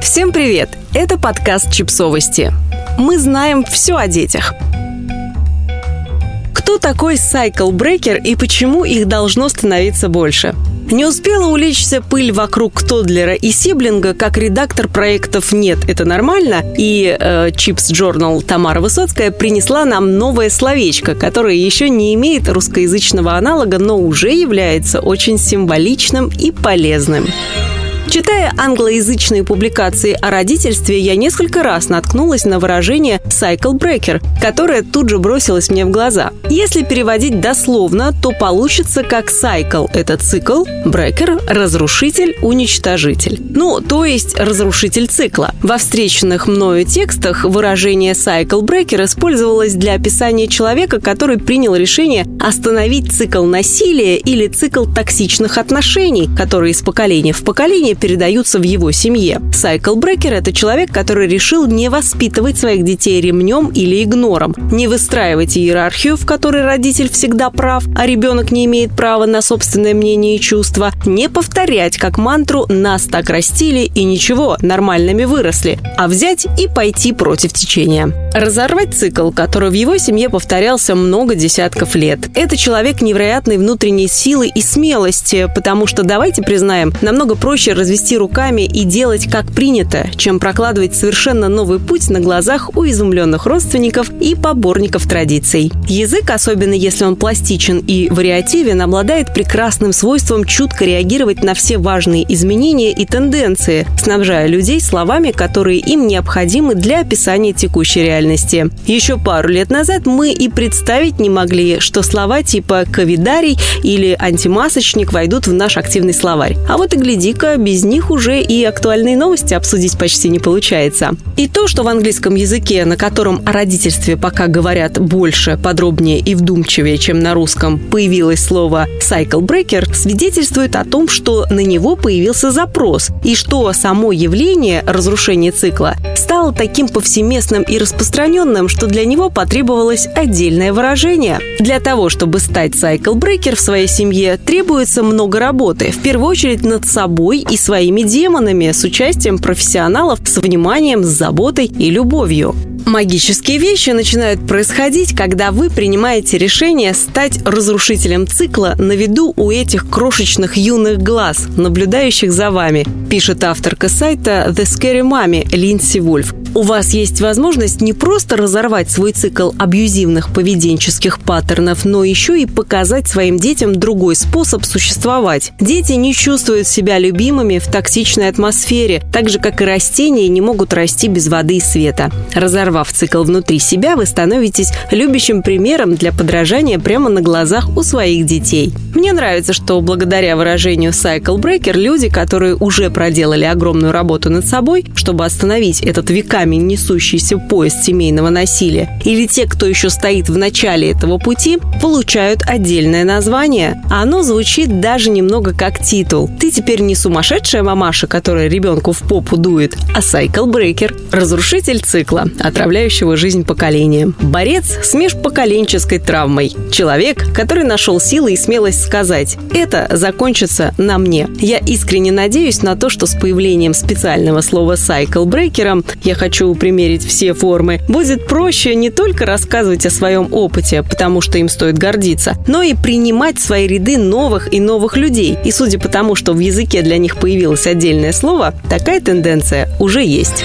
Всем привет! Это подкаст «Чипсовости». Мы знаем все о детях. Кто такой Breaker и почему их должно становиться больше? Не успела улечься пыль вокруг Тодлера и Сиблинга, как редактор проектов «Нет, это нормально» и э, Journal Тамара Высоцкая принесла нам новое словечко, которое еще не имеет русскоязычного аналога, но уже является очень символичным и полезным. Читая англоязычные публикации о родительстве, я несколько раз наткнулась на выражение «cycle breaker», которое тут же бросилось мне в глаза. Если переводить дословно, то получится как cycle – это цикл, breaker – разрушитель, уничтожитель. Ну, то есть разрушитель цикла. Во встреченных мною текстах выражение cycle breaker использовалось для описания человека, который принял решение остановить цикл насилия или цикл токсичных отношений, которые из поколения в поколение передаются в его семье. Сайклбрекер – это человек, который решил не воспитывать своих детей ремнем или игнором, не выстраивать иерархию, в которой родитель всегда прав, а ребенок не имеет права на собственное мнение и чувства, не повторять как мантру «нас так растили и ничего, нормальными выросли», а взять и пойти против течения. Разорвать цикл, который в его семье повторялся много десятков лет. Это человек невероятной внутренней силы и смелости, потому что, давайте признаем, намного проще развивать развести руками и делать как принято, чем прокладывать совершенно новый путь на глазах у изумленных родственников и поборников традиций. Язык, особенно если он пластичен и вариативен, обладает прекрасным свойством чутко реагировать на все важные изменения и тенденции, снабжая людей словами, которые им необходимы для описания текущей реальности. Еще пару лет назад мы и представить не могли, что слова типа «ковидарий» или «антимасочник» войдут в наш активный словарь. А вот и гляди-ка, без из них уже и актуальные новости обсудить почти не получается. И то, что в английском языке, на котором о родительстве пока говорят больше, подробнее и вдумчивее, чем на русском, появилось слово «cycle breaker», свидетельствует о том, что на него появился запрос, и что само явление разрушения цикла стало таким повсеместным и распространенным, что для него потребовалось отдельное выражение. Для того, чтобы стать cycle breaker в своей семье, требуется много работы, в первую очередь над собой и своими демонами с участием профессионалов с вниманием, с заботой и любовью. Магические вещи начинают происходить, когда вы принимаете решение стать разрушителем цикла на виду у этих крошечных юных глаз, наблюдающих за вами, пишет авторка сайта The Scary Mommy Линдси Вульф. У вас есть возможность не просто разорвать свой цикл абьюзивных поведенческих паттернов, но еще и показать своим детям другой способ существовать. Дети не чувствуют себя любимыми в токсичной атмосфере, так же, как и растения не могут расти без воды и света. Разорвав цикл внутри себя, вы становитесь любящим примером для подражания прямо на глазах у своих детей. Мне нравится, что благодаря выражению «cycle breaker» люди, которые уже проделали огромную работу над собой, чтобы остановить этот веками несущийся поезд семейного насилия, или те, кто еще стоит в начале этого пути, получают отдельное название. Оно звучит даже немного как титул. Ты теперь не сумасшедшая мамаша, которая ребенку в попу дует, а сайкл-брейкер, разрушитель цикла, отравляющего жизнь поколениям. Борец с межпоколенческой травмой. Человек, который нашел силы и смелость сказать «это закончится на мне». Я искренне надеюсь на то, что с появлением специального слова сайкл-брейкером я хочу примерить все формы, будет проще не только рассказывать о своем опыте, потому что им стоит гордиться, но и принимать свои ряды новых и новых людей. И судя по тому, что в языке для них появилось отдельное слово, такая тенденция уже есть.